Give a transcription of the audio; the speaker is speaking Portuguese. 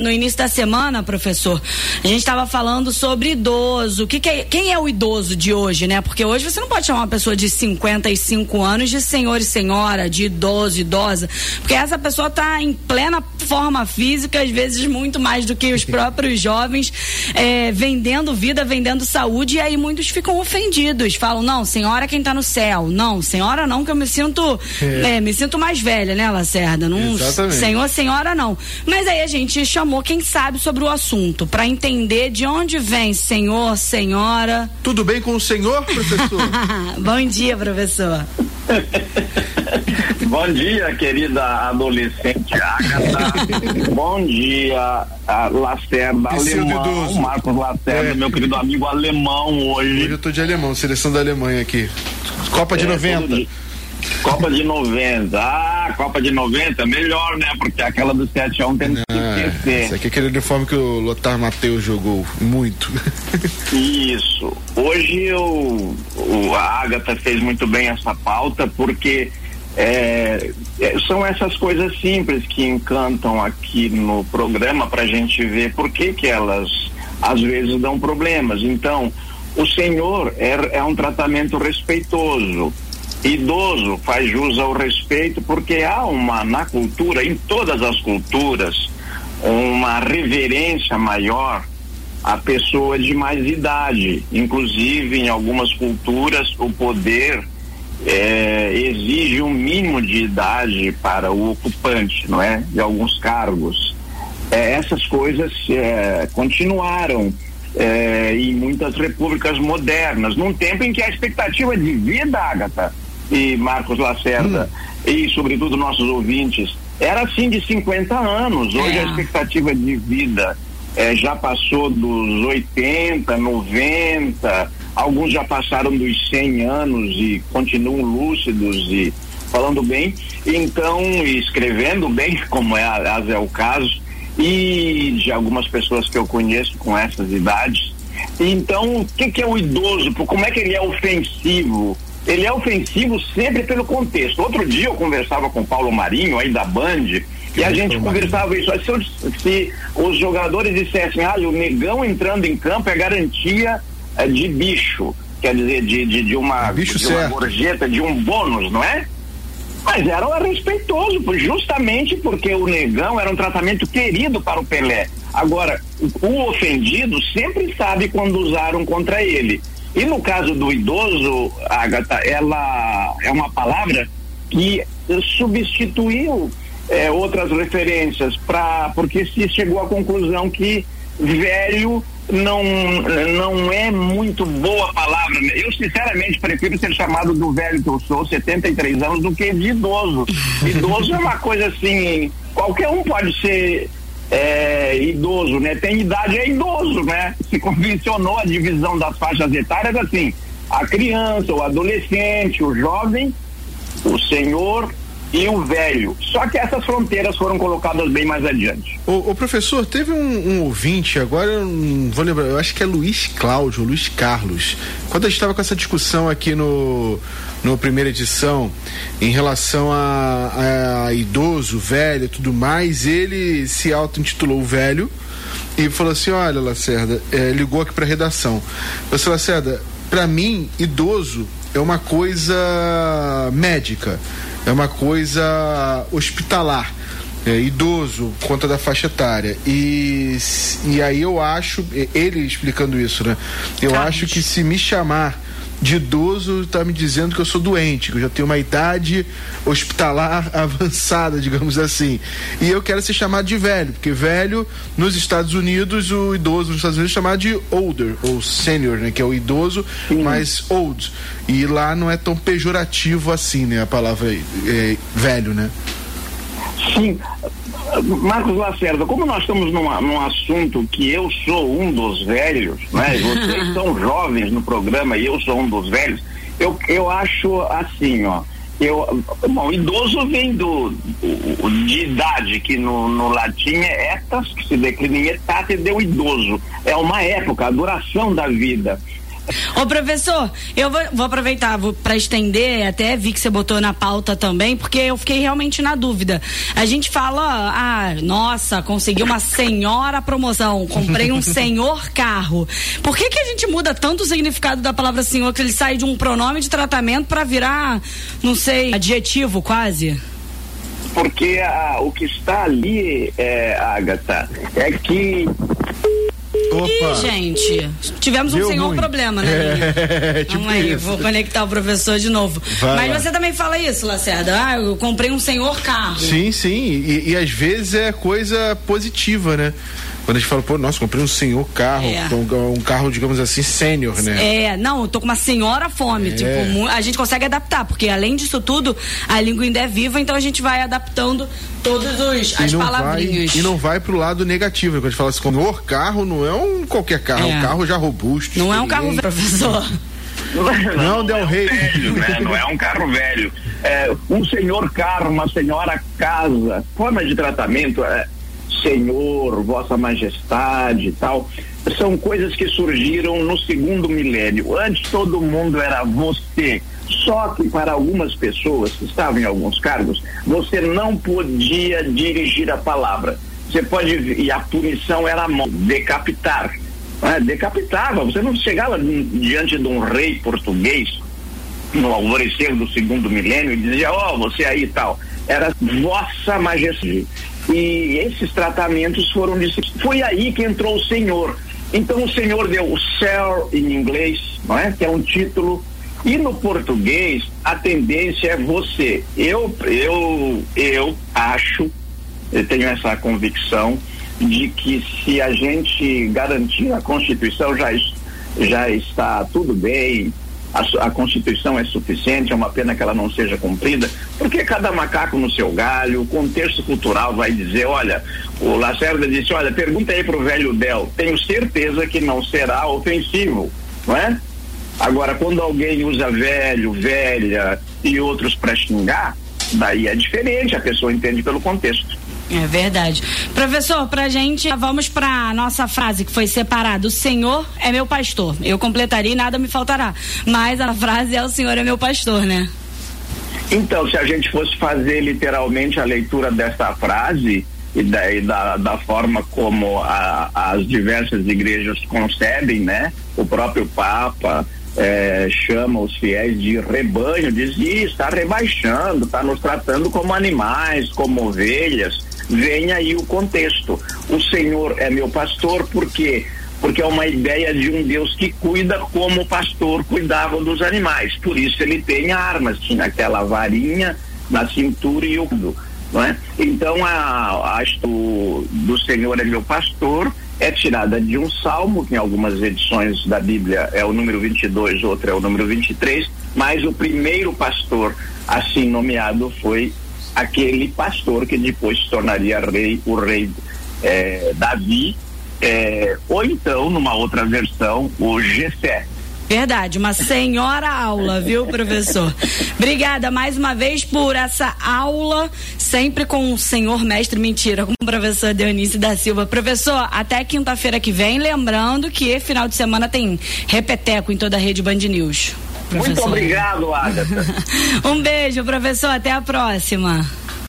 No início da semana, professor, a gente estava falando sobre idoso. Que que é, quem é o idoso de hoje, né? Porque hoje você não pode chamar uma pessoa de 55 anos de senhor e senhora, de idoso, idosa, porque essa pessoa está em plena forma física, às vezes muito mais do que os próprios jovens, é, vendendo vida, vendendo saúde, e aí muitos ficam ofendidos. Falam, não, senhora quem está no céu. Não, senhora não, que eu me sinto, é. É, me sinto mais velha, né, Lacerda? Não, Exatamente. Senhor, senhora não. Mas aí a gente chamou quem sabe sobre o assunto, para entender de onde vem senhor, senhora. Tudo bem com o senhor, professor? Bom dia, professor. Bom dia, querida adolescente Agatha. Bom dia, Lacerda, alemão. Marcos Lacerda, é. meu querido amigo alemão hoje. Hoje eu tô de alemão, seleção da Alemanha aqui. Copa de é, 90. Copa de 90. Ah, Copa de 90, melhor, né? Porque aquela do 7x1 tem que ah, esquecer. Esse aqui é aquele uniforme que o Lothar Matheus jogou muito. Isso. Hoje eu, o, a Agatha fez muito bem essa pauta, porque é, é, são essas coisas simples que encantam aqui no programa para a gente ver por que, que elas às vezes dão problemas. Então, o Senhor é, é um tratamento respeitoso idoso faz jus ao respeito porque há uma na cultura, em todas as culturas, uma reverência maior à pessoa de mais idade. Inclusive, em algumas culturas, o poder é, exige um mínimo de idade para o ocupante, não é? De alguns cargos. É, essas coisas é, continuaram em muitas repúblicas modernas, num tempo em que a expectativa de vida, Agatha, e Marcos Lacerda hum. e, sobretudo, nossos ouvintes, era assim de 50 anos. Hoje é. a expectativa de vida é, já passou dos 80, 90, alguns já passaram dos 100 anos e continuam lúcidos e falando bem, então, escrevendo bem, como é, é o caso, e de algumas pessoas que eu conheço com essas idades. Então, o que, que é o idoso? Como é que ele é ofensivo? Ele é ofensivo sempre pelo contexto. Outro dia eu conversava com o Paulo Marinho, aí da Band, e a gente conversava isso. Se, se, os jogadores dissessem, ah, o negão entrando em campo é garantia é, de bicho, quer dizer, de, de, de uma, bicho de uma gorjeta, de um bônus, não é? Mas era respeitoso, justamente porque o negão era um tratamento querido para o Pelé. Agora, o ofendido sempre sabe quando usaram contra ele. E no caso do idoso, Agatha, ela é uma palavra que substituiu é, outras referências para porque se chegou à conclusão que velho não não é muito boa palavra. Eu sinceramente prefiro ser chamado do velho que eu sou, 73 anos, do que de idoso. idoso é uma coisa assim, qualquer um pode ser é, idoso, né? Tem idade é idoso, né? Se convencionou a divisão das faixas etárias assim: a criança, o adolescente, o jovem, o senhor e o velho. Só que essas fronteiras foram colocadas bem mais adiante. O, o professor, teve um, um, ouvinte, agora eu não vou lembrar, eu acho que é Luiz Cláudio, Luiz Carlos. Quando a gente estava com essa discussão aqui no, no primeira edição em relação a, a idoso, velho e tudo mais, ele se auto-intitulou velho e falou assim: olha, Lacerda, é, ligou aqui para redação. Você, Lacerda, para mim, idoso é uma coisa médica é uma coisa hospitalar. É, idoso conta da faixa etária e, e aí eu acho ele explicando isso né eu Carlos. acho que se me chamar de idoso está me dizendo que eu sou doente, que eu já tenho uma idade hospitalar avançada, digamos assim. E eu quero ser chamado de velho, porque velho nos Estados Unidos, o idoso nos Estados Unidos é chamado de older, ou senior, né? Que é o idoso, Sim. mas old. E lá não é tão pejorativo assim, né? A palavra é, velho, né? Sim, Marcos Lacerda, como nós estamos numa, num assunto que eu sou um dos velhos, né? Vocês são jovens no programa e eu sou um dos velhos, eu, eu acho assim, ó. Eu, bom, idoso vem do, de idade, que no, no latim é etas, que se declina em etate, deu idoso. É uma época, a duração da vida. Ô, professor, eu vou, vou aproveitar para estender, até vi que você botou na pauta também, porque eu fiquei realmente na dúvida. A gente fala, ah, nossa, consegui uma senhora promoção, comprei um senhor carro. Por que que a gente muda tanto o significado da palavra senhor que ele sai de um pronome de tratamento para virar, não sei, adjetivo quase? Porque o que está ali, é, Agatha, é que Opa. Ih, gente, tivemos um senhor ruim. problema, né? É, tipo Vamos aí, isso. vou conectar o professor de novo. Vai Mas lá. você também fala isso, Lacerda. Ah, eu comprei um senhor carro. Sim, sim. E, e às vezes é coisa positiva, né? Quando a gente fala, pô, nossa, comprei um senhor carro, é. um, um, carro, digamos assim, sênior, né? É, não, eu tô com uma senhora fome. É. Tipo, a gente consegue adaptar, porque além disso tudo, a língua ainda é viva, então a gente vai adaptando todos os as palavrinhas. Vai, e não vai pro lado negativo. Quando a gente fala assim, senhor carro não é um qualquer carro, é, um é. carro já robusto. Não é um carro, professor. Não, é, não, Del Rey. Velho, né? Não é um carro velho. É um senhor carro, uma senhora casa. Forma de tratamento. É, Senhor, Vossa Majestade e tal, são coisas que surgiram no segundo milênio. Antes todo mundo era você. Só que para algumas pessoas que estavam em alguns cargos, você não podia dirigir a palavra. Você pode e a punição era a mão, decapitar. Né? Decapitava. Você não chegava diante de um rei português no alvorecer do segundo milênio e dizia, ó, oh, você aí e tal. Era Vossa Majestade. E esses tratamentos foram. Foi aí que entrou o Senhor. Então o Senhor deu o Sir em inglês, não é? Que é um título. E no português a tendência é você. Eu, eu, eu acho, eu tenho essa convicção de que se a gente garantir a Constituição já, já está tudo bem, a, a, Constituição é suficiente, é uma pena que ela não seja cumprida, porque cada macaco no seu galho, o contexto cultural vai dizer, olha, o Lacerda disse, olha, pergunta aí pro velho Del, tenho certeza que não será ofensivo, não é? Agora, quando alguém usa velho, velha e outros para xingar, daí é diferente, a pessoa entende pelo contexto. É verdade. Professor, pra gente, vamos pra nossa frase que foi separada. O Senhor é meu pastor. Eu completaria e nada me faltará. Mas a frase é o Senhor é meu pastor, né? Então, se a gente fosse fazer literalmente a leitura dessa frase e da, e da, da forma como a, as diversas igrejas concebem, né? O próprio Papa, é, chama os fiéis de rebanho, diz, está rebaixando, está nos tratando como animais, como ovelhas vem aí o contexto. O Senhor é meu pastor porque porque é uma ideia de um Deus que cuida como o pastor cuidava dos animais. Por isso ele tem armas, tinha aquela varinha na cintura e o não é? Então a, a do, do Senhor é meu pastor é tirada de um salmo, que em algumas edições da Bíblia é o número 22, outra é o número 23, mas o primeiro pastor assim nomeado foi aquele pastor que depois se tornaria rei, o rei é, Davi, é, ou então, numa outra versão, o Gessé. Verdade, uma senhora aula, viu, professor? Obrigada mais uma vez por essa aula, sempre com o senhor mestre mentira, com o professor Dionísio da Silva. Professor, até quinta-feira que vem, lembrando que final de semana tem repeteco em toda a rede Band News. Professor. Muito obrigado, Agatha. um beijo, professor. Até a próxima.